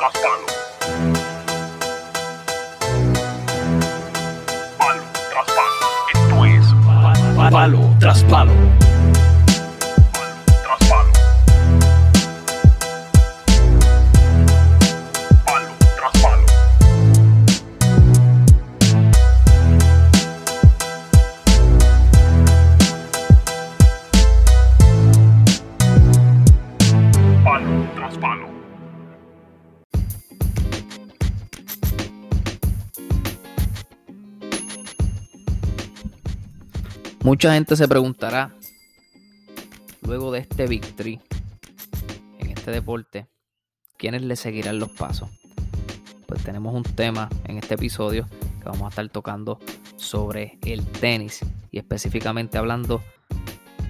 tras palo. Tras palo. Esto es Palo tras palo. Mucha gente se preguntará, luego de este victory en este deporte, ¿quiénes le seguirán los pasos? Pues tenemos un tema en este episodio que vamos a estar tocando sobre el tenis y específicamente hablando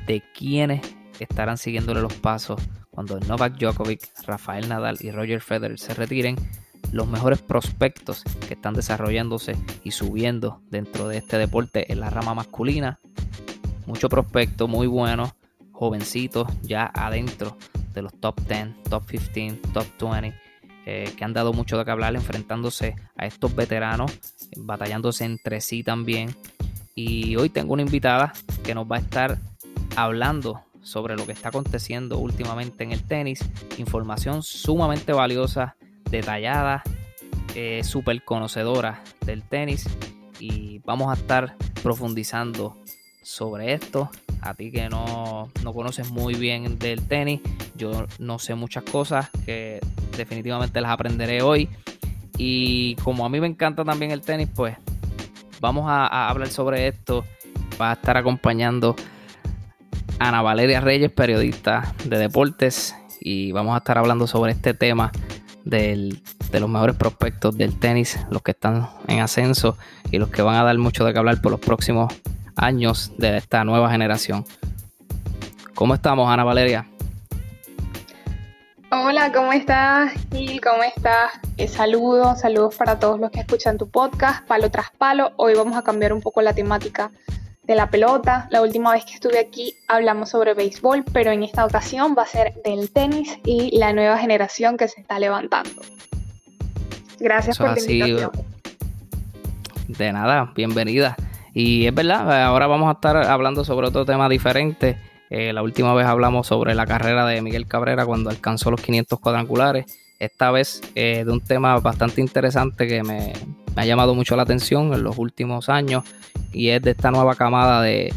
de quiénes estarán siguiéndole los pasos cuando Novak Djokovic, Rafael Nadal y Roger Federer se retiren, los mejores prospectos que están desarrollándose y subiendo dentro de este deporte en la rama masculina mucho prospecto muy bueno, jovencitos ya adentro de los top 10, top 15, top 20, eh, que han dado mucho de qué hablar enfrentándose a estos veteranos, batallándose entre sí también. Y hoy tengo una invitada que nos va a estar hablando sobre lo que está aconteciendo últimamente en el tenis, información sumamente valiosa, detallada, eh, súper conocedora del tenis y vamos a estar profundizando sobre esto. A ti que no, no, conoces muy bien del tenis, yo no sé muchas cosas que definitivamente las aprenderé hoy. Y como a mí me encanta también el tenis, pues vamos a, hablar sobre esto. Va a estar acompañando Ana Valeria Reyes, periodista de deportes, y vamos a estar hablando sobre este tema del, de los mejores prospectos del tenis, los que están en ascenso y los que van a dar mucho de qué hablar por los próximos años de esta nueva generación. ¿Cómo estamos, Ana Valeria? Hola, ¿cómo estás, Gil? ¿Cómo estás? Eh, saludos, saludos para todos los que escuchan tu podcast, Palo tras Palo. Hoy vamos a cambiar un poco la temática de la pelota. La última vez que estuve aquí hablamos sobre béisbol, pero en esta ocasión va a ser del tenis y la nueva generación que se está levantando. Gracias Eso por la invitación. De nada, bienvenida. Y es verdad, ahora vamos a estar hablando sobre otro tema diferente. Eh, la última vez hablamos sobre la carrera de Miguel Cabrera cuando alcanzó los 500 cuadrangulares. Esta vez eh, de un tema bastante interesante que me, ha llamado mucho la atención en los últimos años y es de esta nueva camada de,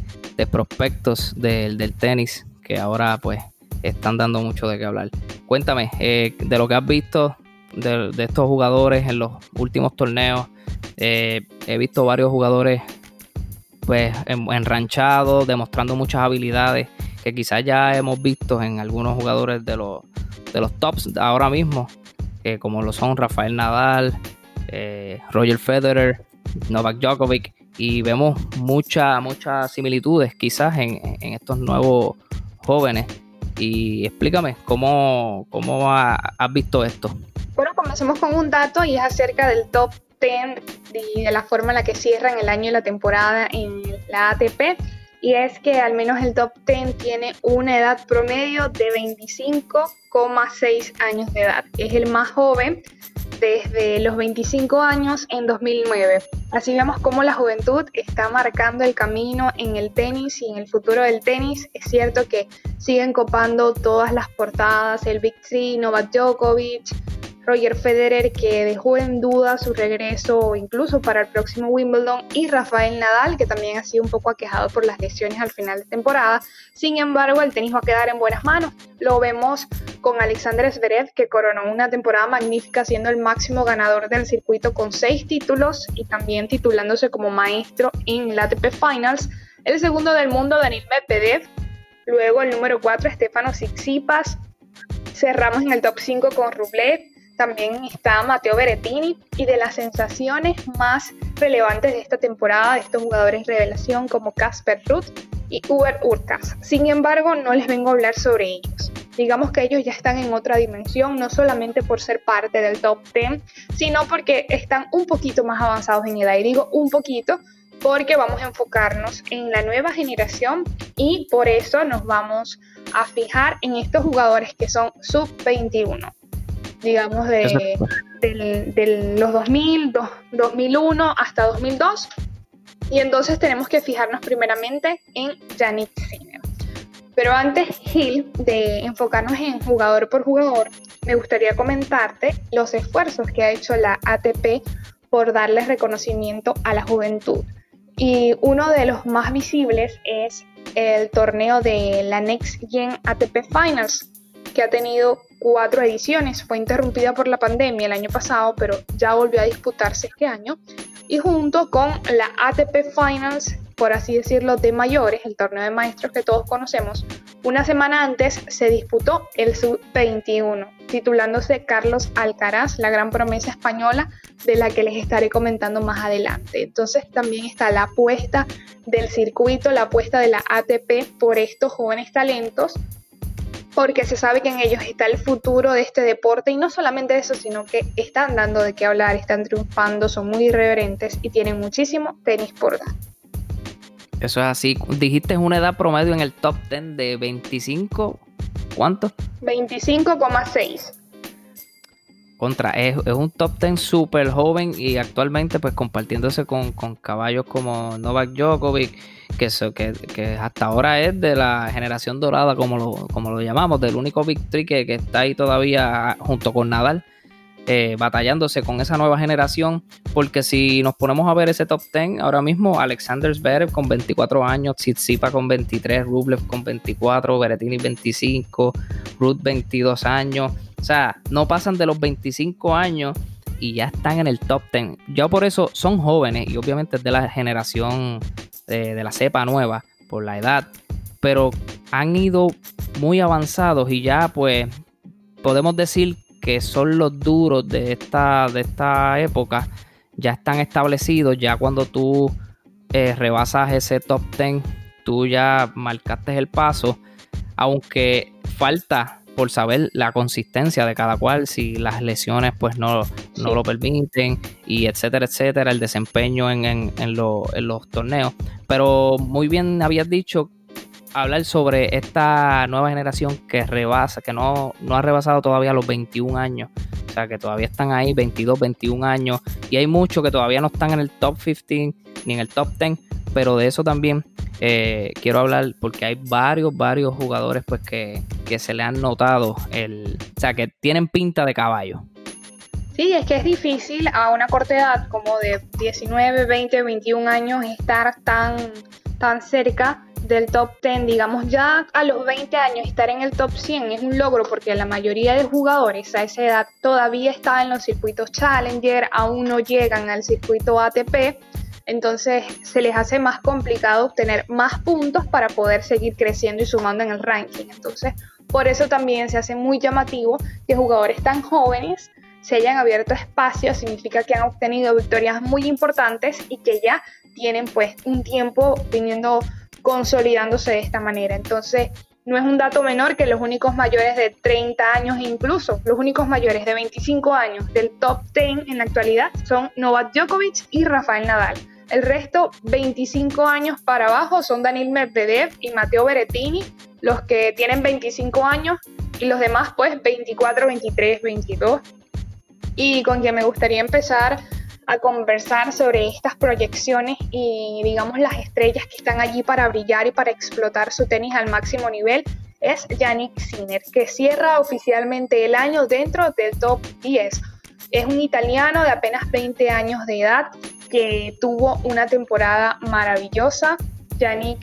prospectos del, tenis que ahora pues están dando mucho de qué hablar. Cuéntame, eh, de lo que has visto de, estos jugadores en los últimos torneos, eh, he visto varios jugadores pues enranchados, demostrando muchas habilidades que quizás ya hemos visto en algunos jugadores de los, de los tops ahora mismo, eh, como lo son Rafael Nadal, eh, Roger Federer, Novak Djokovic, y vemos muchas muchas similitudes quizás en, en, estos nuevos jóvenes. Y explícame, ¿cómo, cómo ha, has visto esto? Bueno, comencemos con un dato y es acerca del top 10 y de la forma en la que cierran el año y la temporada en la ATP. Y es que al menos el top 10 tiene una edad promedio de 25,6 años de edad. Es el más joven desde los 25 años en 2009. Así vemos cómo la juventud está marcando el camino en el tenis y en el futuro del tenis. Es cierto que siguen copando todas las portadas, el Big Three, Novak Djokovic, Roger Federer que dejó en duda su regreso incluso para el próximo Wimbledon y Rafael Nadal que también ha sido un poco aquejado por las lesiones al final de temporada. Sin embargo, el tenis va a quedar en buenas manos. Lo vemos con Alexander Zverev que coronó una temporada magnífica siendo el máximo ganador del circuito con seis títulos y también titulándose como maestro en la ATP Finals. El segundo del mundo, Daniil Medvedev. Luego el número 4, Stefano Tsitsipas. Cerramos en el top 5 con Rublev también está Mateo Berettini y de las sensaciones más relevantes de esta temporada de estos jugadores revelación como Casper Ruth y Uber Urcas. Sin embargo, no les vengo a hablar sobre ellos. Digamos que ellos ya están en otra dimensión, no solamente por ser parte del top 10, sino porque están un poquito más avanzados en edad. Y digo un poquito porque vamos a enfocarnos en la nueva generación y por eso nos vamos a fijar en estos jugadores que son sub 21. Digamos, de, del- los 2000, dos- 2001 hasta 2002. Y entonces tenemos que fijarnos primeramente en Yannick Sinner. Pero antes, Gil, de enfocarnos en jugador por jugador, me gustaría comentarte los esfuerzos que ha hecho la ATP por darle reconocimiento a la juventud. Y uno de los más visibles es el torneo de la Next Gen ATP Finals, que ha tenido cuatro ediciones. Fue interrumpida por la pandemia el año pasado, pero ya volvió a disputarse este año. Y junto con la ATP Finals, por así decirlo, de mayores, el torneo de maestros que todos conocemos, una semana antes se disputó el Sub-21, titulándose Carlos Alcaraz, la gran promesa española de la que les estaré comentando más adelante. Entonces también está la apuesta del circuito, la apuesta de la ATP por estos jóvenes talentos, porque se sabe que en ellos está el futuro de este deporte y no solamente eso, sino que están dando de qué hablar, están triunfando, son muy irreverentes y tienen muchísimo tenis por dar. Eso es así. Dijiste una edad promedio en el top 10 de 25. ¿Cuánto? 25,6. Contra, es, un top 10 súper joven y actualmente pues compartiéndose con, con caballos como Novak Djokovic, que, eso, que, que hasta ahora es de la generación dorada, como lo, como lo llamamos, del único victory que, que está ahí todavía junto con Nadal, eh, batallándose con esa nueva generación, porque si nos ponemos a ver ese top 10, ahora mismo Alexander Zverev con 24 años, Tsitsipa con 23, Rublev con 24, Berrettini 25, Ruth 22 años, o sea, no pasan de los 25 años y ya están en el top 10. Ya por eso son jóvenes y obviamente es de la generación de, la cepa nueva por la edad, pero han ido muy avanzados y ya pues podemos decir que son los duros de esta, de esta época, ya están establecidos, ya cuando tú eh, rebasas ese top 10, tú ya marcaste el paso, aunque falta por saber la consistencia de cada cual, si las lesiones pues no, no Sí. lo permiten y etcétera, etcétera, el desempeño en, en- en lo- en los torneos. Pero muy bien habías dicho hablar sobre esta nueva generación que rebasa, que no, no ha rebasado todavía los 21 años. O sea, que todavía están ahí 22, 21 años. Y hay muchos que todavía no están en el top 15 ni en el top 10. Pero de eso también eh, quiero hablar porque hay varios, varios jugadores pues que, que se le han notado el... O sea, que tienen pinta de caballo. Sí, es que es difícil a una corta edad como de 19, 20, 21 años estar tan, tan cerca del top 10. Digamos, ya a los 20 años estar en el top 100 es un logro porque la mayoría de jugadores a esa edad todavía están en los circuitos Challenger, aún no llegan al circuito ATP. Entonces se les hace más complicado obtener más puntos para poder seguir creciendo y sumando en el ranking. Entonces, por eso también se hace muy llamativo que jugadores tan jóvenes se hayan abierto espacios, significa que han obtenido victorias muy importantes y que ya tienen pues un tiempo viniendo consolidándose de esta manera. Entonces, no es un dato menor que los únicos mayores de 30 años e incluso los únicos mayores de 25 años del top 10 en la actualidad son Novak Djokovic y Rafael Nadal. El resto, 25 años para abajo, son Daniel Medvedev y Matteo Berrettini, los que tienen 25 años y los demás pues 24, 23, 22 y con quien me gustaría empezar a conversar sobre estas proyecciones y digamos las estrellas que están allí para brillar y para explotar su tenis al máximo nivel es Yannick Sinner, que cierra oficialmente el año dentro del top 10. Es un italiano de apenas 20 años de edad que tuvo una temporada maravillosa. Yannick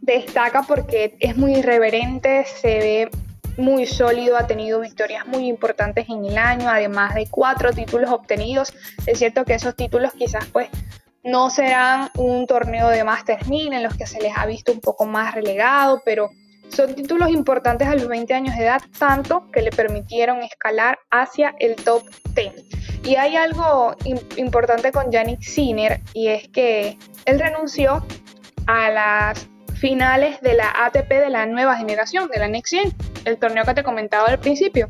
destaca porque es muy irreverente, se ve muy sólido, ha tenido victorias muy importantes en el año, además de cuatro títulos obtenidos. Es cierto que esos títulos quizás pues no serán un torneo de Masters 1000 en los que se les ha visto un poco más relegado, pero son títulos importantes a los 20 años de edad, tanto que le permitieron escalar hacia el top 10. Y hay algo importante con Yannick Sinner y es que él renunció a las finales de la ATP de la nueva generación, de la Next Gen, el torneo que te comentaba al principio,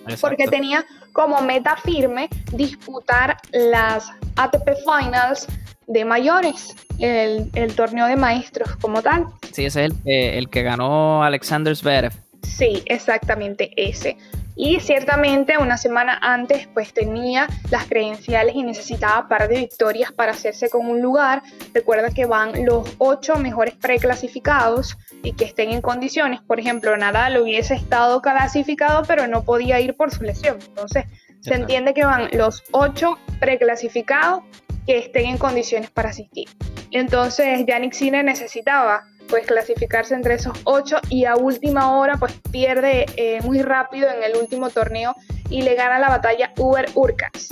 Exacto. porque tenía como meta firme disputar las ATP Finals de mayores, el, el torneo de maestros como tal. Sí, ese es el, eh, el que ganó Alexander Zverev. Sí, exactamente ese. y ciertamente una semana antes pues tenía las credenciales y necesitaba par de victorias para hacerse con un lugar. Recuerda que van los ocho mejores preclasificados y que estén en condiciones. Por ejemplo, Nadal hubiese estado clasificado pero no podía ir por su lesión. Entonces se entiende que van los ocho preclasificados que estén en condiciones para asistir. Entonces Yannick Sinner necesitaba pues clasificarse entre esos ocho y a última hora pues pierde eh, muy rápido en el último torneo y le gana la batalla Uber Urcas.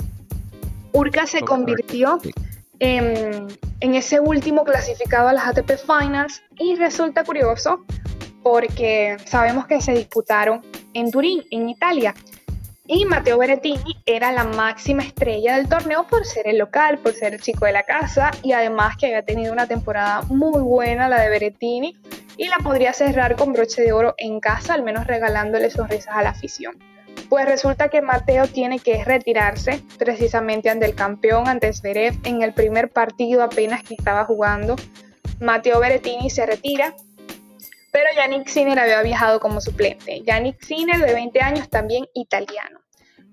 Urcas se convirtió en, en ese último clasificado a las ATP Finals y resulta curioso porque sabemos que se disputaron en Turín, en Italia. Y Matteo Berrettini era la máxima estrella del torneo por ser el local, por ser el chico de la casa y además que había tenido una temporada muy buena la de Berrettini y la podría cerrar con broche de oro en casa, al menos regalándole sonrisas a la afición. Pues resulta que Mateo tiene que retirarse precisamente ante el campeón, ante Zverev, en el primer partido apenas que estaba jugando. Matteo Berrettini se retira pero Yannick Sinner había viajado como suplente. Yannick Sinner, de 20 años, también italiano.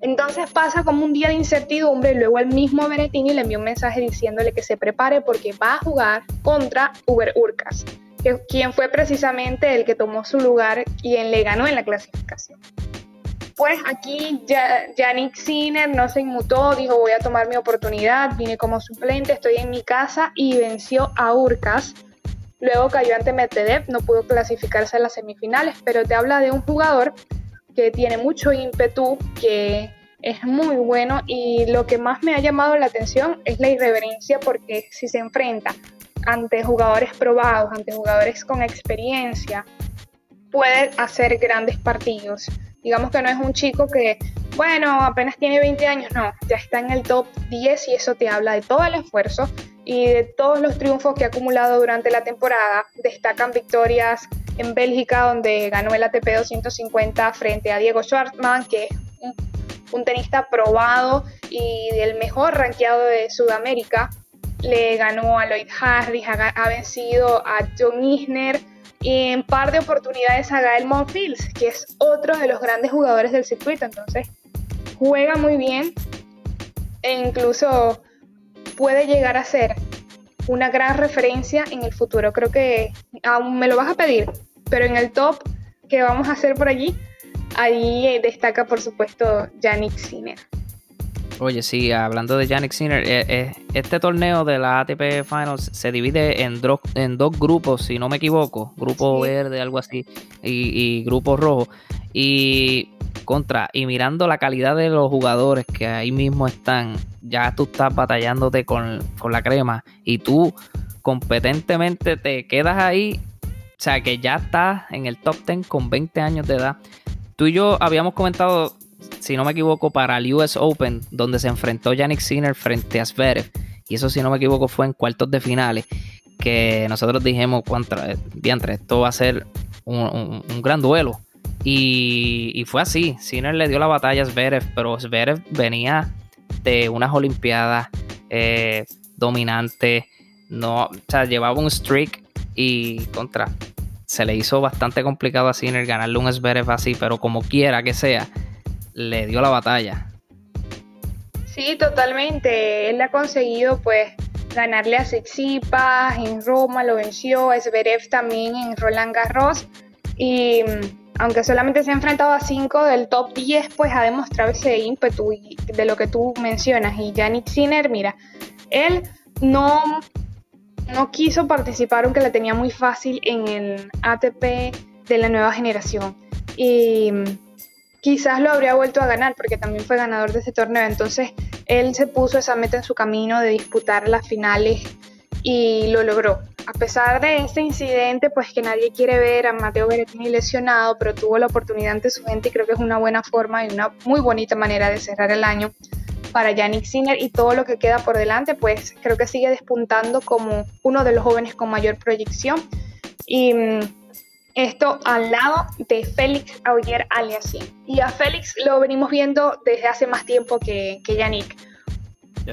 Entonces pasa como un día de incertidumbre y luego el mismo Berrettini le envió un mensaje diciéndole que se prepare porque va a jugar contra Uber Urcas, quien fue precisamente el que tomó su lugar y quien le ganó en la clasificación. Pues aquí Yannick Sinner no se inmutó, dijo voy a tomar mi oportunidad, vine como suplente, estoy en mi casa y venció a Urcas Luego cayó ante Medvedev, no pudo clasificarse a las semifinales, pero te habla de un jugador que tiene mucho ímpetu, que es muy bueno y lo que más me ha llamado la atención es la irreverencia porque si se enfrenta ante jugadores probados, ante jugadores con experiencia, puede hacer grandes partidos. Digamos que no es un chico que, bueno, apenas tiene 20 años, no, ya está en el top 10 y eso te habla de todo el esfuerzo y de todos los triunfos que ha acumulado durante la temporada, destacan victorias en Bélgica, donde ganó el ATP 250 frente a Diego Schwartzman, que es un, tenista probado y el mejor rankeado de Sudamérica. Le ganó a Lloyd Harris, ha, vencido a John Isner y en par de oportunidades a Gael Monfils, que es otro de los grandes jugadores del circuito. Entonces, juega muy bien e incluso puede llegar a ser una gran referencia en el futuro. Creo que aún me lo vas a pedir, pero en el top que vamos a hacer por allí, ahí destaca por supuesto Yannick Sinner. Oye, sí, hablando de Yannick Sinner, eh, eh, este torneo de la ATP Finals se divide en, en dos grupos, si no me equivoco, grupo verde, algo así, y, y grupo rojo. Y contra, y mirando la calidad de los jugadores que ahí mismo están, ya tú estás batallándote con, la crema y tú competentemente te quedas ahí, o sea que ya estás en el top 10 con 20 años de edad. Tú y yo habíamos comentado, si no me equivoco, para el US Open, donde se enfrentó Yannick Sinner frente a Zverev, y eso si no me equivoco fue en cuartos de finales, que nosotros dijimos, contra, diantre, esto va a ser un gran duelo y, fue así. Sinner le dio la batalla a Zverev, pero Zverev venía de unas Olimpiadas eh, dominante. No, o sea, llevaba un streak y contra. Se le hizo bastante complicado a Sinner ganarle un Zverev así, pero como quiera que sea, le dio la batalla. Sí, totalmente. Él ha conseguido, pues, ganarle a Tsitsipas en Roma, lo venció, a también en Roland Garros. Y aunque solamente se ha enfrentado a 5 del top 10, pues ha demostrado ese ímpetu de lo que tú mencionas. Y Yannick Sinner, mira, él no, no quiso participar, aunque la tenía muy fácil en el ATP de la nueva generación. Y quizás lo habría vuelto a ganar, porque también fue ganador de ese torneo. Entonces, él se puso esa meta en su camino de disputar las finales y lo logró. A pesar de este incidente, pues que nadie quiere ver a Mateo Berrettini lesionado, pero tuvo la oportunidad ante su gente y creo que es una buena forma y una muy bonita manera de cerrar el año para Yannick Sinner y todo lo que queda por delante, pues creo que sigue despuntando como uno de los jóvenes con mayor proyección. Y mm, esto al lado de Félix Auger Aliassime. Y a Félix lo venimos viendo desde hace más tiempo que, que Yannick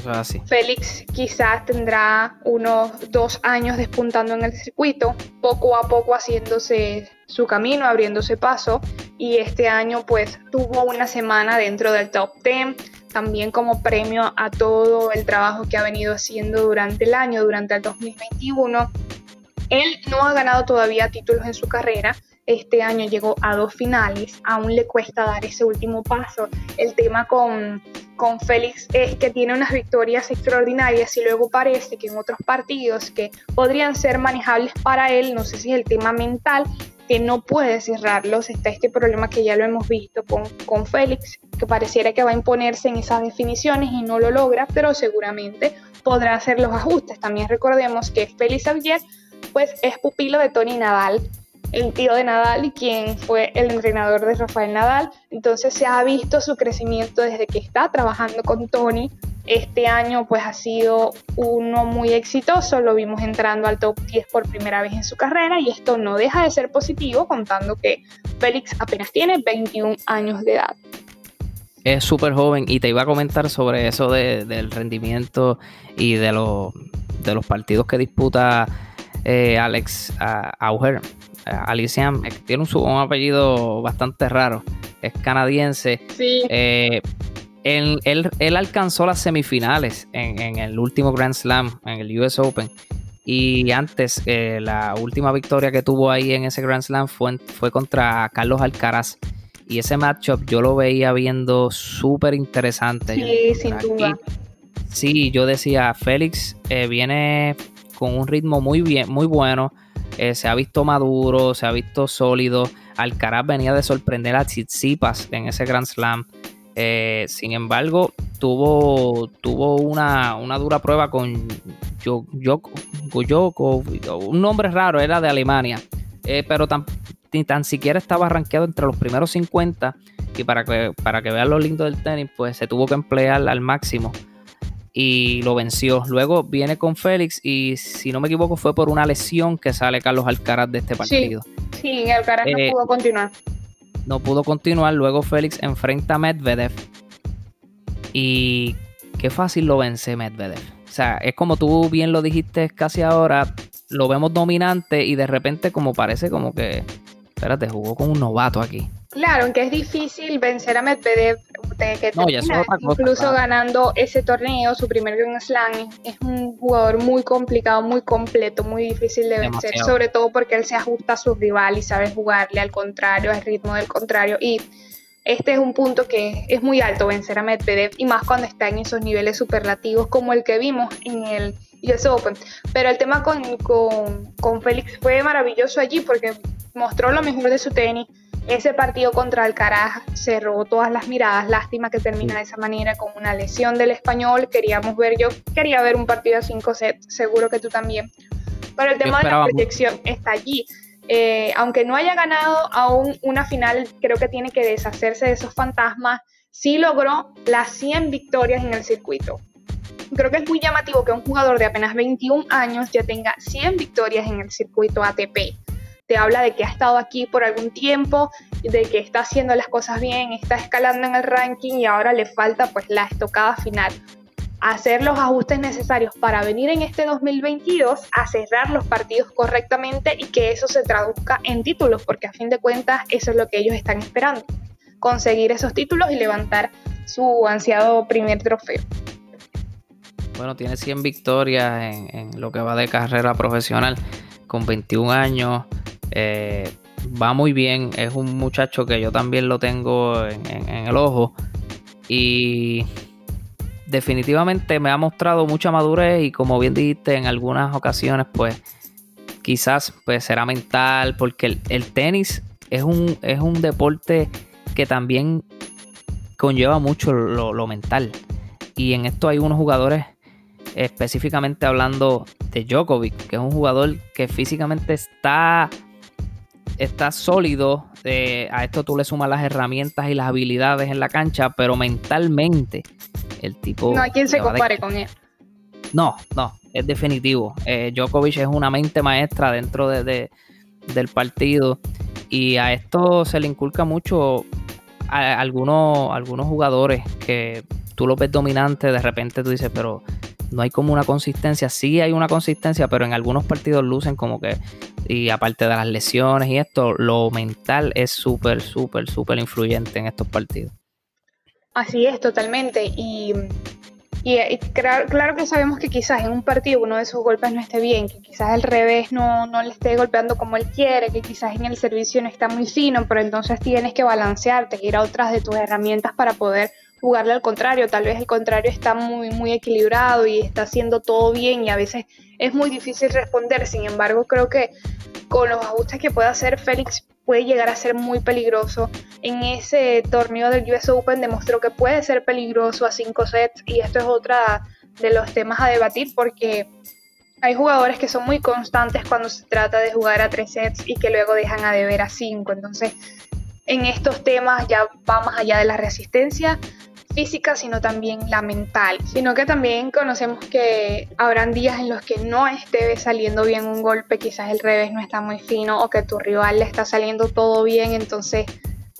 así. Félix quizás tendrá unos dos años despuntando en el circuito, poco a poco haciéndose su camino, abriéndose paso. y este año pues tuvo una semana dentro del top 10, también como premio a todo el trabajo que ha venido haciendo durante el año, durante el 2021. Él no ha ganado todavía títulos en su carrera, este año llegó a dos finales, aún le cuesta dar ese último paso. El tema con, con Félix es que tiene unas victorias extraordinarias y luego parece que en otros partidos que podrían ser manejables para él, no sé si es el tema mental, que no puede cerrarlos. Está este problema que ya lo hemos visto con, con Félix, que pareciera que va a imponerse en esas definiciones y no lo logra, pero seguramente podrá hacer los ajustes. También recordemos que Félix Xavier pues es pupilo de Tony Nadal el tío de Nadal y quien fue el entrenador de Rafael Nadal. Entonces se ha visto su crecimiento desde que está trabajando con Tony. Este año pues ha sido uno muy exitoso, lo vimos entrando al top 10 por primera vez en su carrera y esto no deja de ser positivo contando que Félix apenas tiene 21 años de edad. Es súper joven y te iba a comentar sobre eso del rendimiento y de, de los partidos que disputa eh, Alex Auger Alicia tiene un, apellido bastante raro. Es canadiense. Sí. Eh, él, alcanzó las semifinales en, el último Grand Slam, en el US Open. Y antes, eh, la última victoria que tuvo ahí en ese Grand Slam fue, fue contra Carlos Alcaraz. Y ese matchup yo lo veía viendo súper interesante. Sí, sin duda. Sí, yo decía, Félix eh, viene con un ritmo muy bien, muy bueno. Eh, se ha visto maduro, se ha visto sólido. Alcaraz venía de sorprender a Tsitsipas en ese Grand Slam. Eh, sin embargo, tuvo, tuvo una, dura prueba con Goyoko, un nombre raro, era de Alemania, eh, pero tan, ni tan siquiera estaba rankeado entre los primeros 50 y para que, para que vean lo lindo del tenis, pues se tuvo que emplear al máximo y lo venció. Luego viene con Félix y si no me equivoco fue por una lesión que sale Carlos Alcaraz de este partido. Sí, Alcaraz no eh, pudo continuar. No pudo continuar, luego Félix enfrenta a Medvedev y qué fácil lo vence Medvedev. O sea, es como tú bien lo dijiste casi ahora, lo vemos dominante y de repente como parece como que, espérate, jugó con un novato aquí. Claro, aunque es difícil vencer a Medvedev, que incluso ganando ese torneo, su primer Grand Slam, es un jugador muy complicado, muy completo, muy difícil de vencer, sobre todo porque él se ajusta a su rival y sabe jugarle al contrario, al ritmo del contrario. Y este es un punto que es muy alto vencer a Medvedev y más cuando está en esos niveles superlativos como el que vimos en el US Open. Pero el tema con, con, con Félix fue maravilloso allí porque mostró lo mejor de su tenis ese partido contra Alcaraz cerró todas las miradas. Lástima que termina de esa manera con una lesión del español. Queríamos ver, yo quería ver un partido a 5 sets, seguro que tú también. Pero el tema de la proyección está allí. Eh, aunque no haya ganado aún una final, creo que tiene que deshacerse de esos fantasmas. Sí logró las 100 victorias en el circuito. Creo que es muy llamativo que un jugador de apenas 21 años ya tenga 100 victorias en el circuito ATP te habla de que ha estado aquí por algún tiempo, de que está haciendo las cosas bien, está escalando en el ranking y ahora le falta pues la estocada final. Hacer los ajustes necesarios para venir en este 2022 a cerrar los partidos correctamente y que eso se traduzca en títulos, porque a fin de cuentas eso es lo que ellos están esperando, conseguir esos títulos y levantar su ansiado primer trofeo. Bueno, tiene 100 victorias en, en lo que va de carrera profesional con 21 años. Eh, va muy bien, es un muchacho que yo también lo tengo en, el ojo. Y definitivamente me ha mostrado mucha madurez y como bien dijiste en algunas ocasiones pues quizás pues será mental porque el, tenis es un, es un deporte que también conlleva mucho lo, lo mental. Y en esto hay unos jugadores específicamente hablando de Djokovic que es un jugador que físicamente está está sólido. Eh, a esto tú le sumas las herramientas y las habilidades en la cancha, pero mentalmente el tipo... No hay quien se compare con él. No, no, es definitivo. Eh, Djokovic es una mente maestra dentro de, del partido y a esto se le inculca mucho a algunos, algunos jugadores que tú lo ves dominante, de repente tú dices, pero no hay como una consistencia. Sí hay una consistencia, pero en algunos partidos lucen como que, y aparte de las lesiones y esto, lo mental es súper, súper, súper influyente en estos partidos. Así es, totalmente. Y, y, claro, que sabemos que quizás en un partido uno de sus golpes no esté bien, que quizás el revés no, no le esté golpeando como él quiere, que quizás en el servicio no está muy fino, pero entonces tienes que balancearte, ir a otras de tus herramientas para poder jugarle al contrario. Tal vez el contrario está muy, muy equilibrado y está haciendo todo bien y a veces es muy difícil responder. Sin embargo, creo que con los ajustes que puede hacer Félix puede llegar a ser muy peligroso. En ese torneo del US Open demostró que puede ser peligroso a cinco sets y esto es otra de los temas a debatir porque hay jugadores que son muy constantes cuando se trata de jugar a tres sets y que luego dejan a deber a cinco. Entonces, en estos temas ya va más allá de la resistencia física, sino también la mental, sino que también conocemos que habrán días en los que no esté saliendo bien un golpe, quizás el revés no está muy fino o que tu rival le está saliendo todo bien, entonces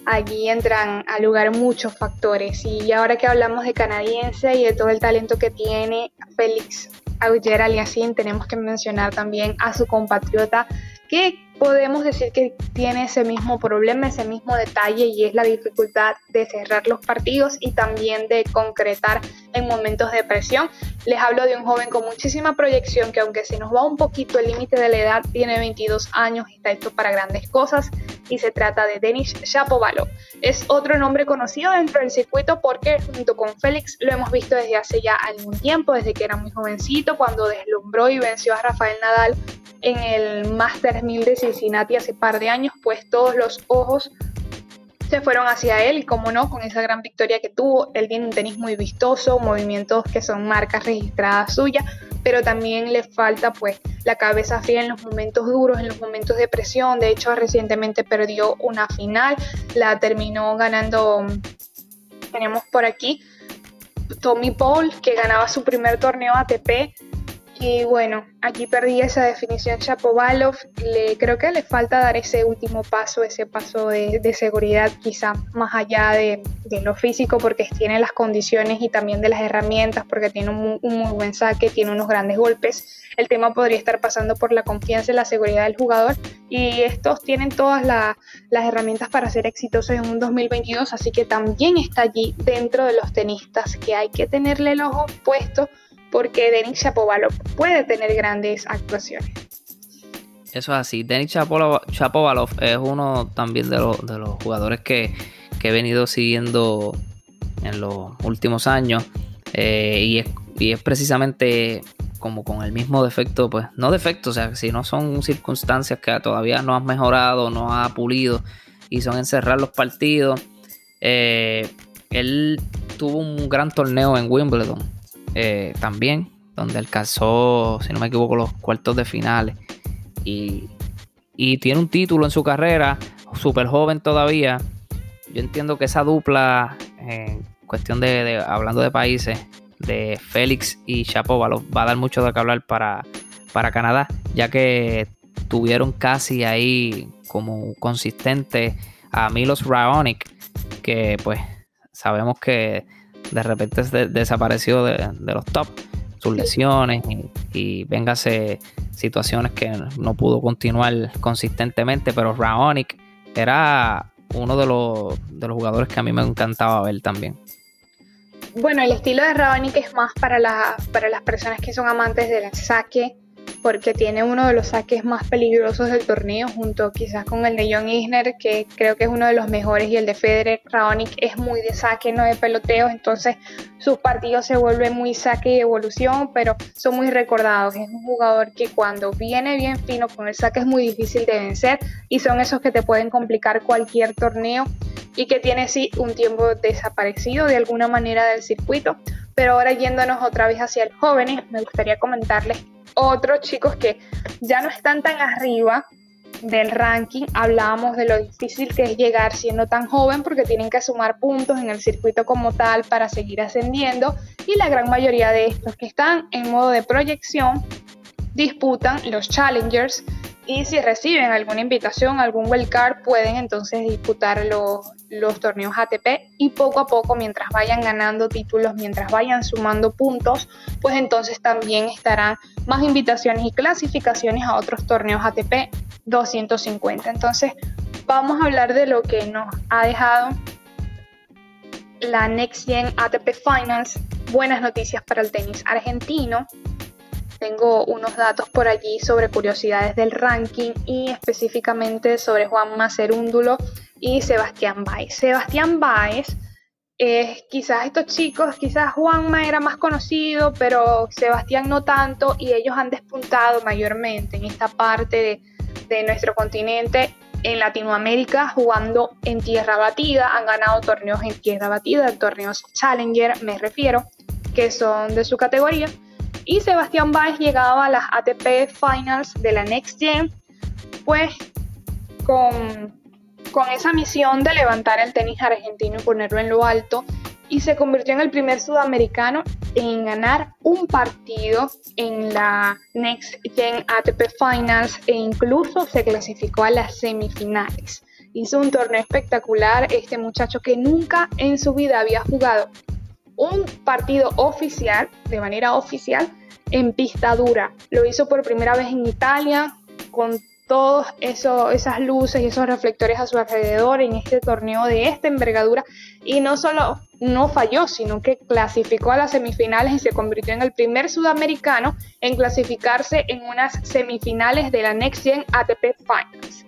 allí entran a lugar muchos factores. Y ahora que hablamos de canadiense y de todo el talento que tiene Félix Auger Aliassime, tenemos que mencionar también a su compatriota que podemos decir que tiene ese mismo problema, ese mismo detalle y es la dificultad de cerrar los partidos y también de concretar en momentos de presión. Les hablo de un joven con muchísima proyección que aunque se nos va un poquito el límite de la edad, tiene 22 años y está hecho para grandes cosas y se trata de Denis Shapovalov. Es otro nombre conocido dentro del circuito porque junto con Félix lo hemos visto desde hace ya algún tiempo, desde que era muy jovencito, cuando deslumbró y venció a Rafael Nadal en el Master 1000 de Cincinnati hace par de años, pues todos los ojos se fueron hacia él y como no, con esa gran victoria que tuvo, él tiene un tenis muy vistoso, movimientos que son marcas registradas suyas, pero también le falta pues la cabeza fría en los momentos duros, en los momentos de presión, de hecho recientemente perdió una final, la terminó ganando, tenemos por aquí Tommy Paul, que ganaba su primer torneo ATP y bueno, aquí perdí esa definición Chapovalov. Le, creo que le falta dar ese último paso, ese paso de, seguridad, quizá más allá de, lo físico, porque tiene las condiciones y también de las herramientas, porque tiene un, muy buen saque, tiene unos grandes golpes. El tema podría estar pasando por la confianza y la seguridad del jugador. Y estos tienen todas las herramientas para ser exitosos en un 2022, así que también está allí dentro de los tenistas que hay que tenerle el ojo puesto porque Denis Shapovalov puede tener grandes actuaciones. Eso es así. Denis Shapovalov es uno también de, los, jugadores que, he venido siguiendo en los últimos años. Eh, y, es, y, es, precisamente como con el mismo defecto, pues no defecto, o sea, si no son circunstancias que todavía no has mejorado, no has pulido y son encerrar los partidos. Eh, él tuvo un gran torneo en Wimbledon eh, también, donde alcanzó, si no me equivoco, los cuartos de finales. Y, tiene un título en su carrera, súper joven todavía. Yo entiendo que esa dupla, en cuestión de, hablando de países, de Félix y Shapovalov, va a dar mucho de qué hablar para, para Canadá, ya que tuvieron casi ahí como consistente a Milos Raonic, que pues sabemos que de repente desapareció de, los top, sus lesiones y, y véngase situaciones que no pudo continuar consistentemente, pero Raonic era uno de los, de los jugadores que a mí me encantaba ver también. Bueno, el estilo de Raonic es más para, la, para las personas que son amantes del saque, porque tiene uno de los saques más peligrosos del torneo, junto quizás con el de John Isner, que creo que es uno de los mejores, y el de Federer. Raonic es muy de saque, no de peloteo, entonces sus partidos se vuelven muy saque y evolución, pero son muy recordados. Es un jugador que cuando viene bien fino con el saque es muy difícil de vencer y son esos que te pueden complicar cualquier torneo y que tiene sí un tiempo desaparecido de alguna manera del circuito. Pero ahora yéndonos otra vez hacia el jóvenes, me gustaría comentarles otros chicos que ya no están tan arriba del ranking, hablábamos de lo difícil que es llegar siendo tan joven porque tienen que sumar puntos en el circuito como tal para seguir ascendiendo. Y la gran mayoría de estos que están en modo de proyección disputan los challengers y si reciben alguna invitación, algún card, pueden entonces disputar los, los torneos ATP y poco a poco, mientras vayan ganando títulos, mientras vayan sumando puntos, pues entonces también estarán más invitaciones y clasificaciones a otros torneos ATP 250. Entonces, vamos a hablar de lo que nos ha dejado la Next Gen ATP Finals. Buenas noticias para el tenis argentino tengo unos datos por allí sobre curiosidades del ranking y específicamente sobre Juan Macerúndulo y Sebastián Baez. Sebastián Baez, eh, quizás estos chicos, quizás Juanma era más conocido, pero Sebastián no tanto y ellos han despuntado mayormente en esta parte de, de nuestro continente en Latinoamérica jugando en tierra batida, han ganado torneos en tierra batida, torneos Challenger me refiero, que son de su categoría y Sebastián Báez llegaba a las ATP Finals de la Next Gen, pues con, con esa misión de levantar el tenis argentino y ponerlo en lo alto y se convirtió en el primer sudamericano en ganar un partido en la Next Gen ATP Finals e incluso se clasificó a las semifinales. Hizo un torneo espectacular este muchacho que nunca en su vida había jugado un partido oficial, de manera oficial, en pista dura. Lo hizo por primera vez en Italia, con todas esas luces y esos reflectores a su alrededor en este torneo de esta envergadura. Y no solo no falló, sino que clasificó a las semifinales y se convirtió en el primer sudamericano en clasificarse en unas semifinales de la Next Gen ATP Finals.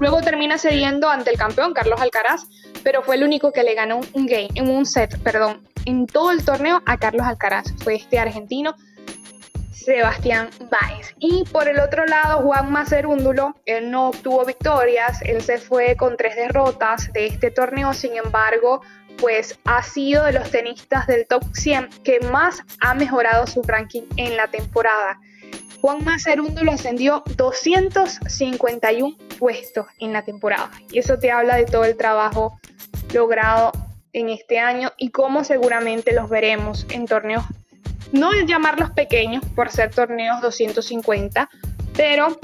Luego termina cediendo ante el campeón Carlos Alcaraz, pero fue el único que le ganó un game, en un set, perdón, en todo el torneo a Carlos Alcaraz. Fue este argentino Sebastián Báez. Y por el otro lado, Juan Macerúndulo, él no obtuvo victorias, él se fue con tres derrotas de este torneo, sin embargo, pues ha sido de los tenistas del top 100 que más ha mejorado su ranking en la temporada. Juan Macerúndulo ascendió 251 puestos en la temporada. Y eso te habla de todo el trabajo logrado en este año y cómo seguramente los veremos en torneos no llamarlos pequeños por ser torneos 250, pero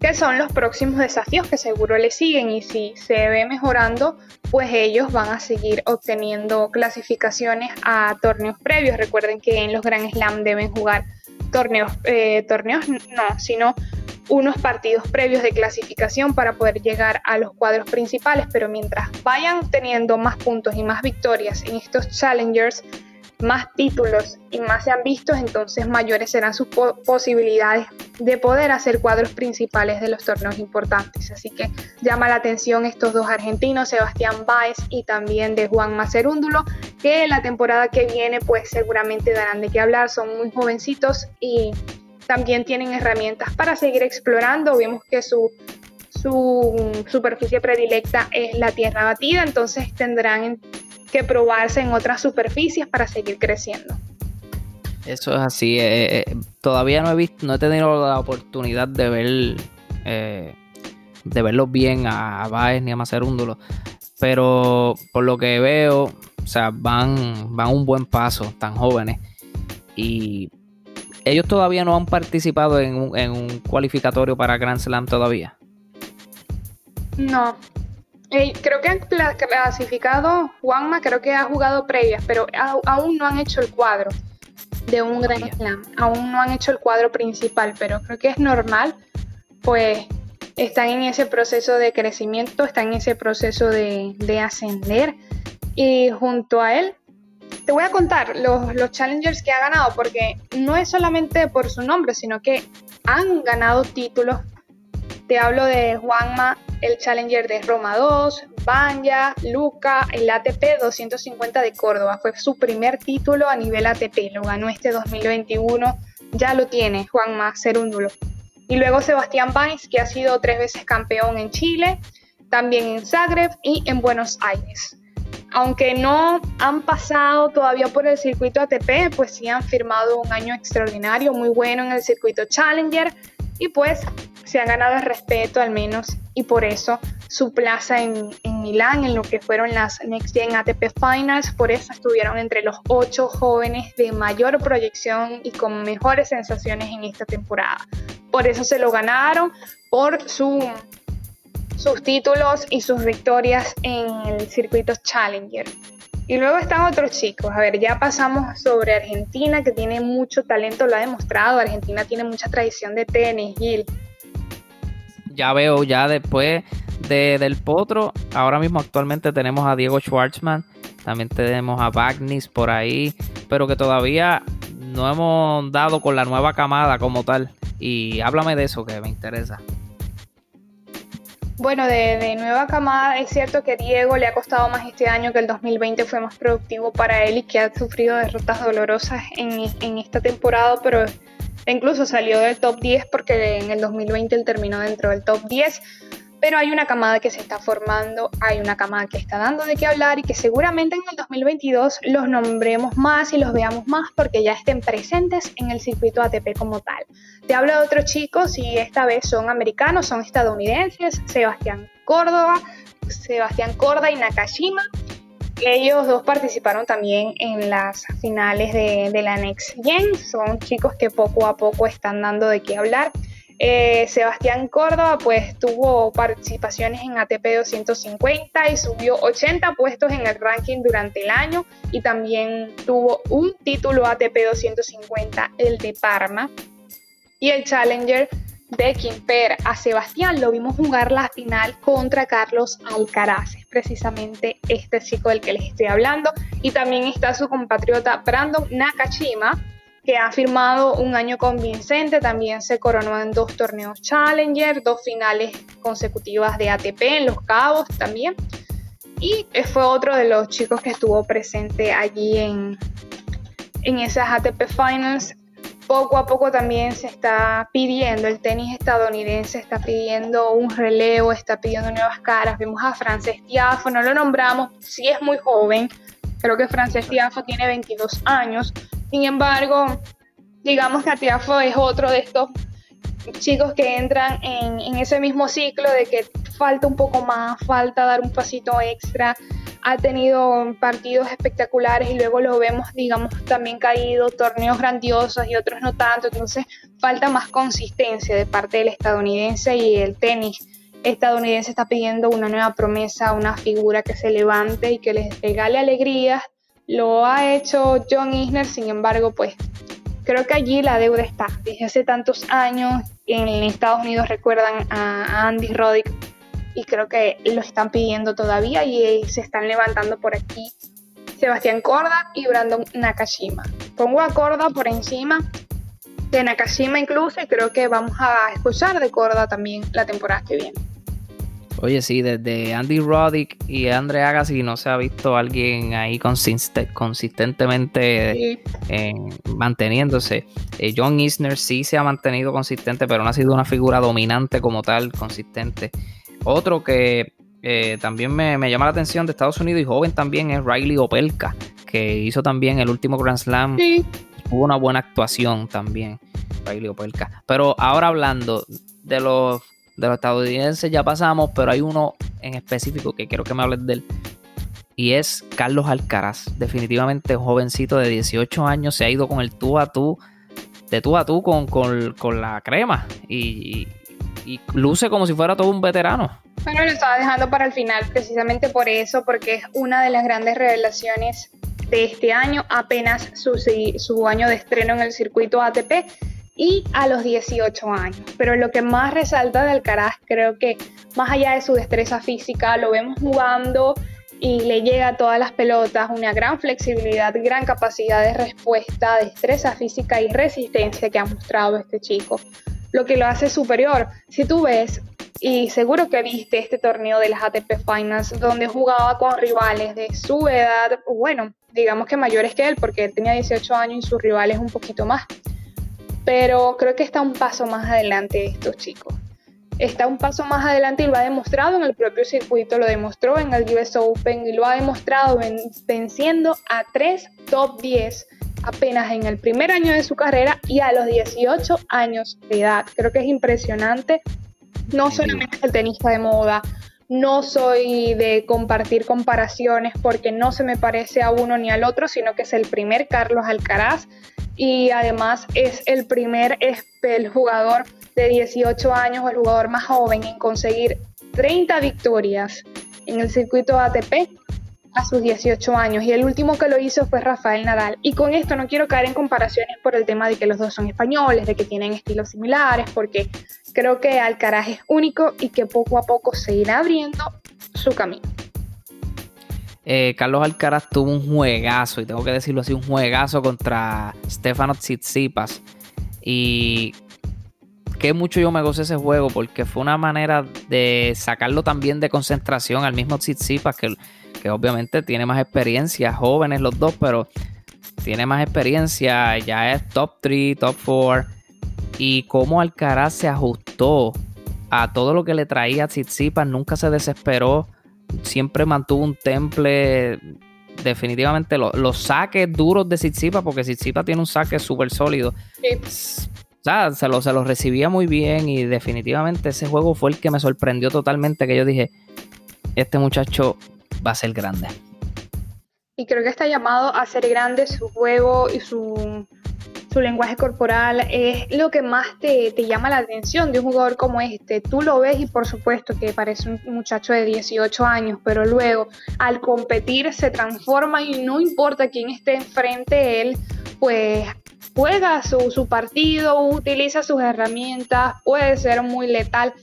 que son los próximos desafíos que seguro le siguen y si se ve mejorando, pues ellos van a seguir obteniendo clasificaciones a torneos previos. Recuerden que en los Grand Slam deben jugar torneos, eh, torneos no, sino unos partidos previos de clasificación para poder llegar a los cuadros principales, pero mientras vayan teniendo más puntos y más victorias en estos challengers, más títulos y más sean vistos, entonces mayores serán sus posibilidades de poder hacer cuadros principales de los torneos importantes. Así que llama la atención estos dos argentinos, Sebastián Báez y también de Juan Macerúndulo, que la temporada que viene pues seguramente darán de qué hablar, son muy jovencitos y también tienen herramientas para seguir explorando. Vemos que su su superficie predilecta es la tierra batida, entonces tendrán que probarse en otras superficies para seguir creciendo. Eso es así. Eh, eh, todavía no he visto, no he tenido la oportunidad de ver eh, de verlos bien a Baez ni a Macerúndulo. Pero por lo que veo, o sea, van, van un buen paso, tan jóvenes. Y ellos todavía no han participado en un, en un cualificatorio para Grand Slam todavía. No, creo que han clasificado, Juanma creo que ha jugado previas, pero aún no han hecho el cuadro de un Gran Slam. Aún no han hecho el cuadro principal, pero creo que es normal, pues están en ese proceso de crecimiento, están en ese proceso de, de ascender. Y junto a él, te voy a contar los, los challengers que ha ganado, porque no es solamente por su nombre, sino que han ganado títulos. Te hablo de Juanma el Challenger de Roma 2, Banya, Luca, el ATP 250 de Córdoba. Fue su primer título a nivel ATP, lo ganó este 2021, ya lo tiene Juan Cerúndulo. Y luego Sebastián Baez, que ha sido tres veces campeón en Chile, también en Zagreb y en Buenos Aires. Aunque no han pasado todavía por el circuito ATP, pues sí han firmado un año extraordinario, muy bueno en el circuito Challenger y pues se han ganado el respeto al menos y por eso su plaza en, Milán en lo que fueron las Next Gen ATP Finals, por eso estuvieron entre los ocho jóvenes de mayor proyección y con mejores sensaciones en esta temporada. Por eso se lo ganaron, por su, sus títulos y sus victorias en el circuito Challenger. Y luego están otros chicos. A ver, ya pasamos sobre Argentina, que tiene mucho talento, lo ha demostrado. Argentina tiene mucha tradición de tenis, Gil. Ya veo, ya después de, del Potro, ahora mismo actualmente tenemos a Diego Schwartzman, también tenemos a Bagnis por ahí, pero que todavía no hemos dado con la nueva camada como tal. Y háblame de eso que me interesa. Bueno, de, nueva camada es cierto que Diego le ha costado más este año, que el 2020 fue más productivo para él y que ha sufrido derrotas dolorosas en, en esta temporada, pero incluso salió del top 10 porque en el 2020 él terminó dentro del top 10 pero hay una camada que se está formando, hay una camada que está dando de qué hablar y que seguramente en el 2022 los nombremos más y los veamos más porque ya estén presentes en el circuito ATP como tal. Te hablo de otros chicos y esta vez son americanos, son estadounidenses, Sebastián Córdoba, Sebastián Corda y Nakashima. Ellos dos participaron también en las finales de, la Next Gen. Son chicos que poco a poco están dando de qué hablar. Eh, Sebastián Córdoba pues tuvo participaciones en ATP 250 y subió 80 puestos en el ranking durante el año y también tuvo un título ATP 250, el de Parma. Y el Challenger de Quimper a Sebastián lo vimos jugar la final contra Carlos Alcaraz, precisamente este chico del que les estoy hablando. Y también está su compatriota Brandon Nakashima, que ha firmado un año convincente, también se coronó en dos torneos Challenger, dos finales consecutivas de ATP en Los Cabos también. Y fue otro de los chicos que estuvo presente allí en, en esas ATP Finals. Poco a poco también se está pidiendo, el tenis estadounidense está pidiendo un relevo, está pidiendo nuevas caras. Vimos a Frances Tiafo, no lo nombramos, sí es muy joven, creo que Frances Tiafo tiene 22 años, sin embargo, digamos que Atiafo es otro de estos chicos que entran en, ese mismo ciclo de que falta un poco más, falta dar un pasito extra. Ha tenido partidos espectaculares y luego lo vemos, digamos, también caído, torneos grandiosos y otros no tanto. Entonces, falta más consistencia de parte del estadounidense y el tenis estadounidense está pidiendo una nueva promesa, una figura que se levante y que les regale alegrías lo ha hecho John Isner, sin embargo, pues creo que allí la deuda está. Desde hace tantos años en Estados Unidos recuerdan a Andy Roddick y creo que lo están pidiendo todavía y se están levantando por aquí Sebastián Corda y Brandon Nakashima. Pongo a Corda por encima de Nakashima incluso y creo que vamos a escuchar de Corda también la temporada que viene. Oye, sí, desde Andy Roddick y Andre Agassi no se ha visto alguien ahí consistentemente eh, manteniéndose. Eh, John Isner sí se ha mantenido consistente, pero no ha sido una figura dominante como tal, consistente. Otro que eh, también me, llama la atención de Estados Unidos y joven también es Riley Opelka, que hizo también el último Grand Slam. Sí. Hubo una buena actuación también, Riley Opelka. Pero ahora hablando de los de los estadounidenses ya pasamos, pero hay uno en específico que quiero que me hables de él. Y es Carlos Alcaraz. Definitivamente jovencito de 18 años se ha ido con el tú a tú, de tú a tú con, con, la crema. Y, y, luce como si fuera todo un veterano. Bueno, lo estaba dejando para el final precisamente por eso, porque es una de las grandes revelaciones de este año, apenas su, su año de estreno en el circuito ATP y a los 18 años. Pero lo que más resalta de Alcaraz, creo que más allá de su destreza física, lo vemos jugando y le llega a todas las pelotas, una gran flexibilidad, gran capacidad de respuesta, destreza física y resistencia que ha mostrado este chico, lo que lo hace superior. Si tú ves, y seguro que viste este torneo de las ATP Finals, donde jugaba con rivales de su edad, bueno, digamos que mayores que él, porque él tenía 18 años y sus rivales un poquito más pero creo que está un paso más adelante de estos chicos. Está un paso más adelante y lo ha demostrado en el propio circuito, lo demostró en el US Open y lo ha demostrado venciendo a tres top 10 apenas en el primer año de su carrera y a los 18 años de edad. Creo que es impresionante, no solamente el tenista de moda, No soy de compartir comparaciones porque no se me parece a uno ni al otro, sino que es el primer Carlos Alcaraz y además es el primer el jugador de 18 años o el jugador más joven en conseguir 30 victorias en el circuito ATP a sus 18 años y el último que lo hizo fue Rafael Nadal. Y con esto no quiero caer en comparaciones por el tema de que los dos son españoles, de que tienen estilos similares, porque creo que Alcaraz es único y que poco a poco se irá abriendo su camino. Eh, Carlos Alcaraz tuvo un juegazo, y tengo que decirlo así, un juegazo contra Stefano Tsitsipas. Y que mucho yo me gocé ese juego porque fue una manera de sacarlo también de concentración al mismo Tsitsipas que que obviamente tiene más experiencia, jóvenes los dos, pero tiene más experiencia, ya es top 3, top 4. Y cómo Alcaraz se ajustó a todo lo que le traía Tsitsipas, nunca se desesperó, siempre mantuvo un temple. Definitivamente los saques duros de Tsitsipas, porque Tsitsipas tiene un saque súper sólido. se lo, se lo recibía muy bien y definitivamente ese juego fue el que me sorprendió totalmente, que yo dije, este muchacho va a ser grande. Y creo que está llamado a ser grande su juego y su, su lenguaje corporal es lo que más te, te, llama la atención de un jugador como este. Tú lo ves y por supuesto que parece un muchacho de 18 años, pero luego al competir se transforma y no importa quién esté enfrente, él pues juega su, su partido, utiliza sus herramientas, puede ser muy letal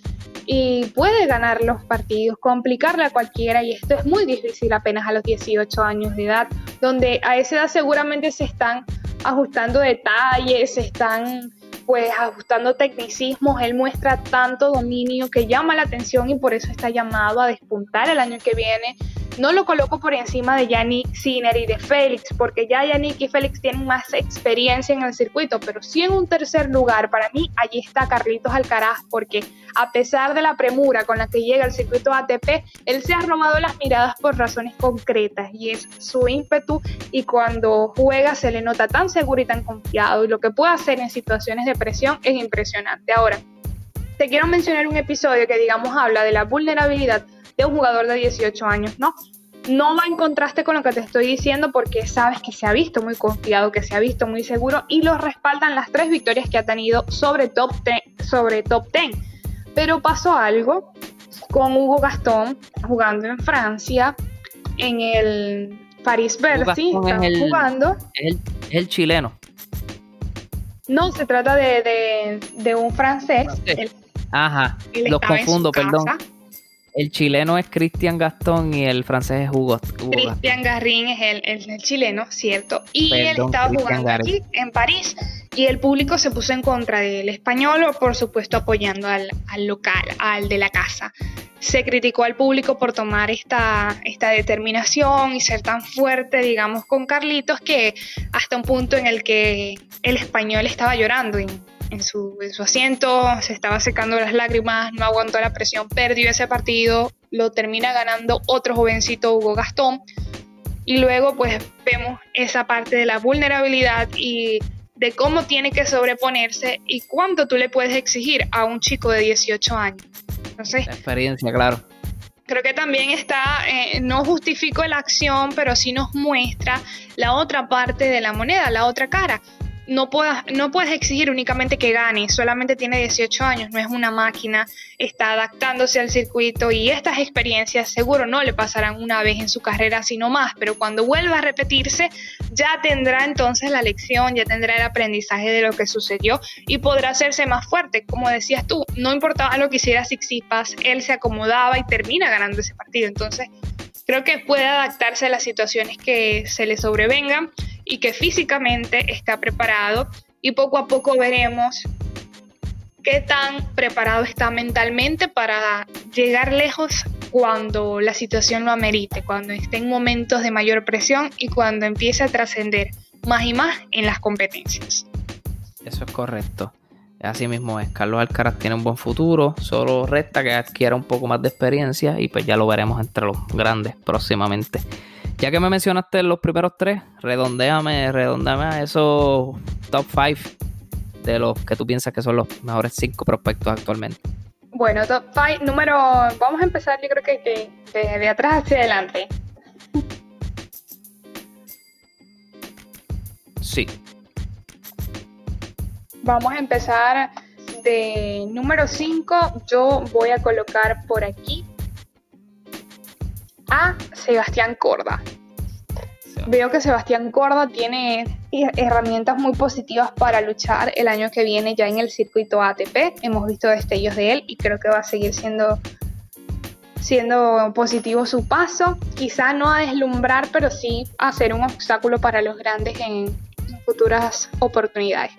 y puede ganar los partidos, complicarle a cualquiera y esto es muy difícil apenas a los 18 años de edad, donde a esa edad seguramente se están ajustando detalles, se están pues ajustando tecnicismos, él muestra tanto dominio que llama la atención y por eso está llamado a despuntar el año que viene no lo coloco por encima de Yannick Sinner y de Félix, porque ya Yannick y Félix tienen más experiencia en el circuito, pero sí en un tercer lugar, para mí, allí está Carlitos Alcaraz, porque a pesar de la premura con la que llega al circuito ATP, él se ha robado las miradas por razones concretas y es su ímpetu y cuando juega se le nota tan seguro y tan confiado y lo que puede hacer en situaciones de presión es impresionante. Ahora, te quiero mencionar un episodio que digamos habla de la vulnerabilidad de un jugador de 18 años, ¿no? No va en contraste con lo que te estoy diciendo porque sabes que se ha visto muy confiado, que se ha visto muy seguro y lo respaldan las tres victorias que ha tenido sobre top 10. Sobre top 10. Pero pasó algo con Hugo Gastón jugando en Francia en el Paris Bercy, jugando. Es el, chileno. No, se trata de, un francés. Ajá, los confundo, perdón. El chileno es Cristian Gastón y el francés es Hugo. Cristian Garrín es el, chileno, cierto. Y él estaba jugando aquí en París y el público se puso en contra del español, por supuesto apoyando al, local, al de la casa. Se criticó al público por tomar esta, esta determinación y ser tan fuerte, digamos, con Carlitos, que hasta un punto en el que el español estaba llorando en su, asiento, se estaba secando las lágrimas, no aguantó la presión, perdió ese partido, lo termina ganando otro jovencito Hugo Gastón. Y luego pues vemos esa parte de la vulnerabilidad y de cómo tiene que sobreponerse y cuánto tú le puedes exigir a un chico de 18 años. Entonces, la experiencia, claro. Creo que también está, eh, no justifico la acción, pero sí nos muestra la otra parte de la moneda, la otra cara no, puedas, no puedes exigir únicamente que gane, solamente tiene 18 años, no es una máquina, está adaptándose al circuito y estas experiencias seguro no le pasarán una vez en su carrera, sino más, pero cuando vuelva a repetirse ya tendrá entonces la lección, ya tendrá el aprendizaje de lo que sucedió y podrá hacerse más fuerte, como decías tú, no importaba lo que hiciera Sixipas, él se acomodaba y termina ganando ese partido, entonces creo que puede adaptarse a las situaciones que se le sobrevengan y que físicamente está preparado y poco a poco veremos qué tan preparado está mentalmente para llegar lejos cuando la situación lo amerite, cuando esté en momentos de mayor presión y cuando empiece a trascender más y más en las competencias. Eso es correcto. Así mismo es. Carlos Alcaraz tiene un buen futuro. Solo resta que adquiera un poco más de experiencia y pues ya lo veremos entre los grandes próximamente. Ya que me mencionaste los primeros tres, redondeame, redondeame a esos top 5 de los que tú piensas que son los mejores cinco prospectos actualmente. Bueno, top 5, número. Vamos a empezar, yo creo que, que, que de atrás hacia adelante. Sí. Vamos a empezar de número 5. Yo voy a colocar por aquí a Sebastián Corda. Veo que Sebastián Corda tiene herramientas muy positivas para luchar el año que viene ya en el circuito ATP. Hemos visto destellos de él y creo que va a seguir siendo, siendo positivo su paso. Quizá no a deslumbrar, pero sí a ser un obstáculo para los grandes en futuras oportunidades.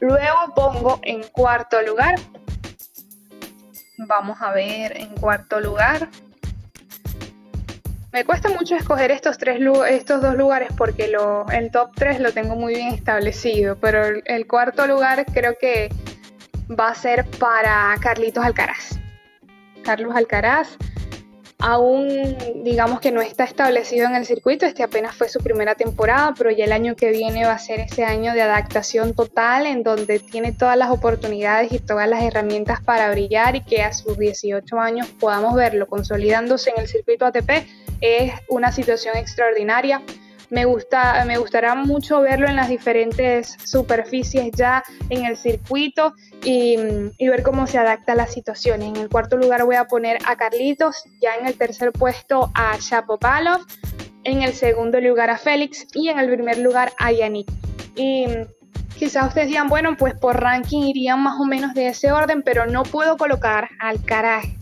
Luego pongo en cuarto lugar. Vamos a ver en cuarto lugar. Me cuesta mucho escoger estos, tres, estos dos lugares porque el top 3 lo tengo muy bien establecido, pero el, cuarto lugar creo que va a ser para Carlitos Alcaraz. Carlos Alcaraz aún digamos que no está establecido en el circuito, este apenas fue su primera temporada, pero ya el año que viene va a ser ese año de adaptación total en donde tiene todas las oportunidades y todas las herramientas para brillar y que a sus 18 años podamos verlo consolidándose en el circuito ATP es una situación extraordinaria. Me, gusta, me gustará mucho verlo en las diferentes superficies ya en el circuito y, y, ver cómo se adapta a las situaciones. En el cuarto lugar voy a poner a Carlitos, ya en el tercer puesto a Shapopalov, en el segundo lugar a Félix y en el primer lugar a Yannick. Y quizás ustedes digan, bueno, pues por ranking irían más o menos de ese orden, pero no puedo colocar al caraje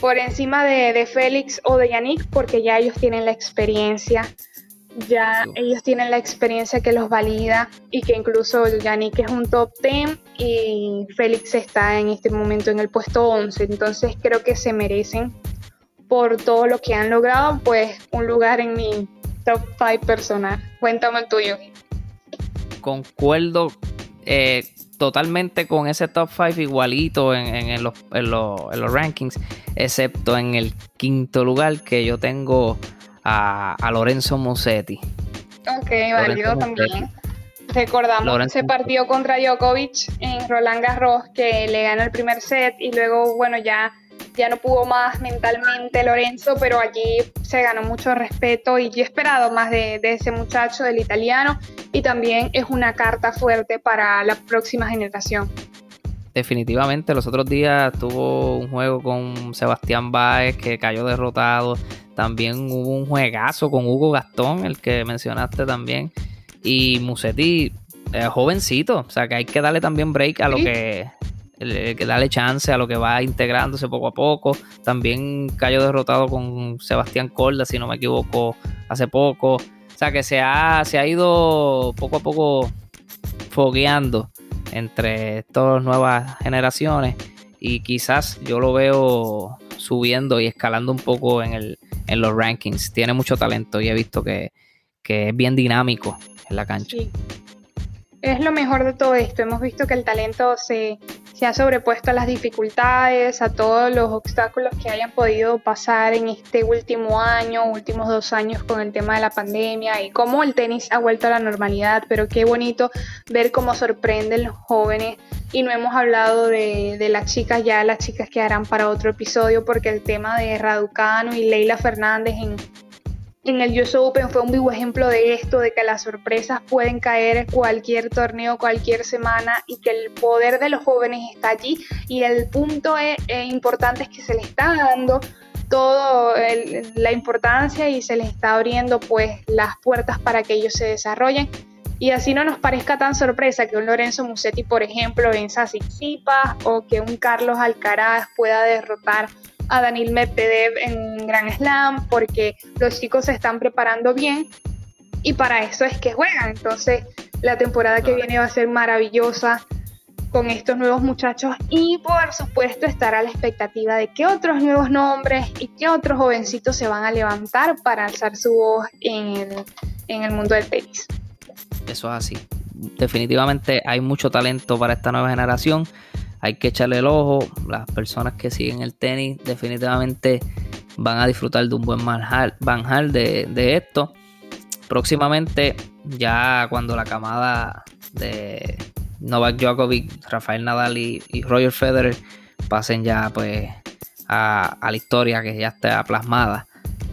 por encima de, de Félix o de Yannick porque ya ellos tienen la experiencia ya ellos tienen la experiencia que los valida y que incluso Yannick es un top 10 y Félix está en este momento en el puesto 11, entonces creo que se merecen por todo lo que han logrado, pues un lugar en mi top 5 personal. Cuéntame el tuyo. Concuerdo eh, totalmente con ese top 5 igualito en, en, los, en, los, en los rankings, excepto en el quinto lugar que yo tengo a, Lorenzo Musetti. Ok, válido también. Recordamos ese partido contra Djokovic en Roland Garros que le ganó el primer set y luego, bueno, ya, ya no pudo más mentalmente Lorenzo, pero allí se ganó mucho respeto y yo he esperado más de, de ese muchacho, del italiano, y también es una carta fuerte para la próxima generación definitivamente los otros días tuvo un juego con Sebastián Báez que cayó derrotado. También hubo un juegazo con Hugo Gastón, el que mencionaste también. Y Musetti, eh, jovencito, o sea que hay que darle también break a lo que que darle chance a lo que va integrándose poco a poco. También cayó derrotado con Sebastián Corda, si no me equivoco, hace poco. O sea que se ha, se ha ido poco a poco fogueando entre todas las nuevas generaciones y quizás yo lo veo subiendo y escalando un poco en, el, en los rankings. Tiene mucho talento y he visto que, que es bien dinámico en la cancha. Es lo mejor de todo esto. Hemos visto que el talento se, se ha sobrepuesto a las dificultades, a todos los obstáculos que hayan podido pasar en este último año, últimos dos años con el tema de la pandemia y cómo el tenis ha vuelto a la normalidad, pero qué bonito ver cómo sorprenden los jóvenes. Y no hemos hablado de, de, las chicas, ya las chicas quedarán para otro episodio porque el tema de Raducano y Leila Fernández en en el US Open fue un vivo ejemplo de esto, de que las sorpresas pueden caer cualquier torneo, cualquier semana y que el poder de los jóvenes está allí. Y el punto es, eh, importante es que se les está dando toda la importancia y se les está abriendo pues las puertas para que ellos se desarrollen. Y así no nos parezca tan sorpresa que un Lorenzo Musetti por ejemplo venza a Tsitsipas o que un Carlos Alcaraz pueda derrotar a Daniel Medvedev en Gran Slam porque los chicos se están preparando bien y para eso es que juegan. Entonces la temporada que viene va a ser maravillosa con estos nuevos muchachos y por supuesto estar a la expectativa de qué otros nuevos nombres y qué otros jovencitos se van a levantar para alzar su voz en el, en el mundo del tenis. Eso es así. Definitivamente hay mucho talento para esta nueva generación hay que echarle el ojo. Las personas que siguen el tenis definitivamente van a disfrutar de un buen manjar, de, de esto. Próximamente, ya cuando la camada de Novak Djokovic, Rafael Nadal y, Roger Federer pasen ya pues a, a la historia que ya está plasmada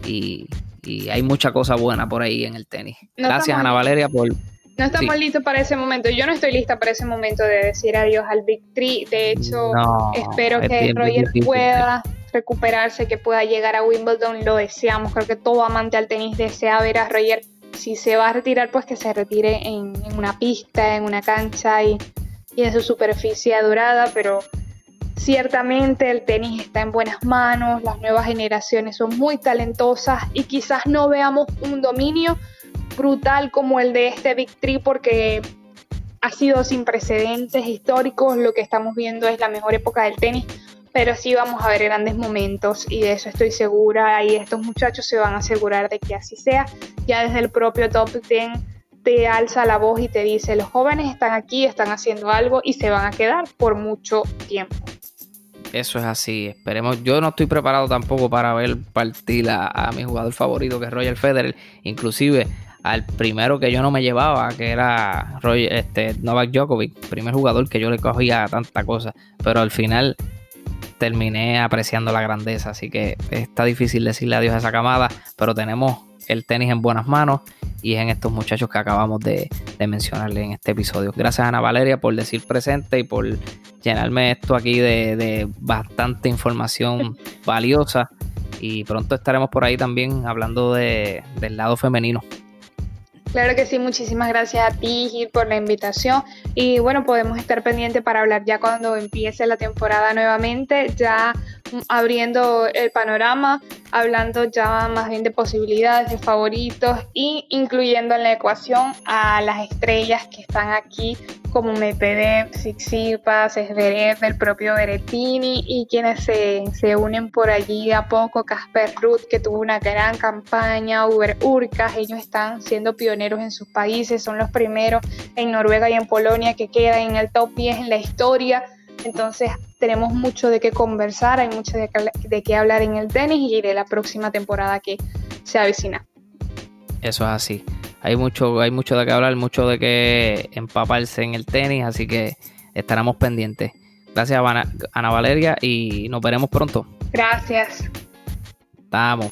y, y hay mucha cosa buena por ahí en el tenis. No Gracias Ana Valeria por... No estamos Sí. listos para ese momento. Yo no estoy lista para ese momento de decir adiós al Big Three. De hecho, No, espero es que bien Roger pueda recuperarse, que pueda llegar a Wimbledon. Lo deseamos. Creo que todo amante al tenis desea ver a Roger. Si se va a retirar, pues que se retire en, en una pista, en una cancha y, y en su superficie adorada. Pero ciertamente el tenis está en buenas manos. Las nuevas generaciones son muy talentosas y quizás no veamos un dominio brutal como el de este Big Three porque ha sido sin precedentes históricos, lo que estamos viendo es la mejor época del tenis, pero sí vamos a ver grandes momentos y de eso estoy segura y estos muchachos se van a asegurar de que así sea. Ya desde el propio top 10 te alza la voz y te dice, los jóvenes están aquí, están haciendo algo y se van a quedar por mucho tiempo. Eso es así, esperemos. Yo no estoy preparado tampoco para ver partir a, a mi jugador favorito, que es Roger Federer. Inclusive al primero que yo no me llevaba, que era Roger, este, Novak Djokovic, primer jugador que yo le cogía tanta cosa. Pero al final terminé apreciando la grandeza. Así que está difícil decirle adiós a esa camada. Pero tenemos el tenis en buenas manos y es en estos muchachos que acabamos de, mencionarle en este episodio. Gracias Ana Valeria por decir presente y por llenarme esto aquí de, de bastante información valiosa. Y pronto estaremos por ahí también hablando de, del lado femenino. Claro que sí, muchísimas gracias a ti, Gil, por la invitación. Y bueno, podemos estar pendientes para hablar ya cuando empiece la temporada nuevamente, ya abriendo el panorama, hablando ya más bien de posibilidades, de favoritos y incluyendo en la ecuación a las estrellas que están aquí como Medvedev, Tsitsipas, Zverev, el propio Berrettini y quienes se, se unen por allí a poco, Casper Ruth que tuvo una gran campaña, Uber Urcas, ellos están siendo pioneros en sus países, son los primeros en Noruega y en Polonia que quedan en el top 10 en la historia, entonces tenemos mucho de qué conversar, hay mucho de qué, de qué hablar en el tenis y de la próxima temporada que se avecina. Eso es así. Hay mucho, hay mucho de qué hablar, mucho de qué empaparse en el tenis, así que estaremos pendientes. Gracias Ana, Ana Valeria y nos veremos pronto. Gracias. Estamos.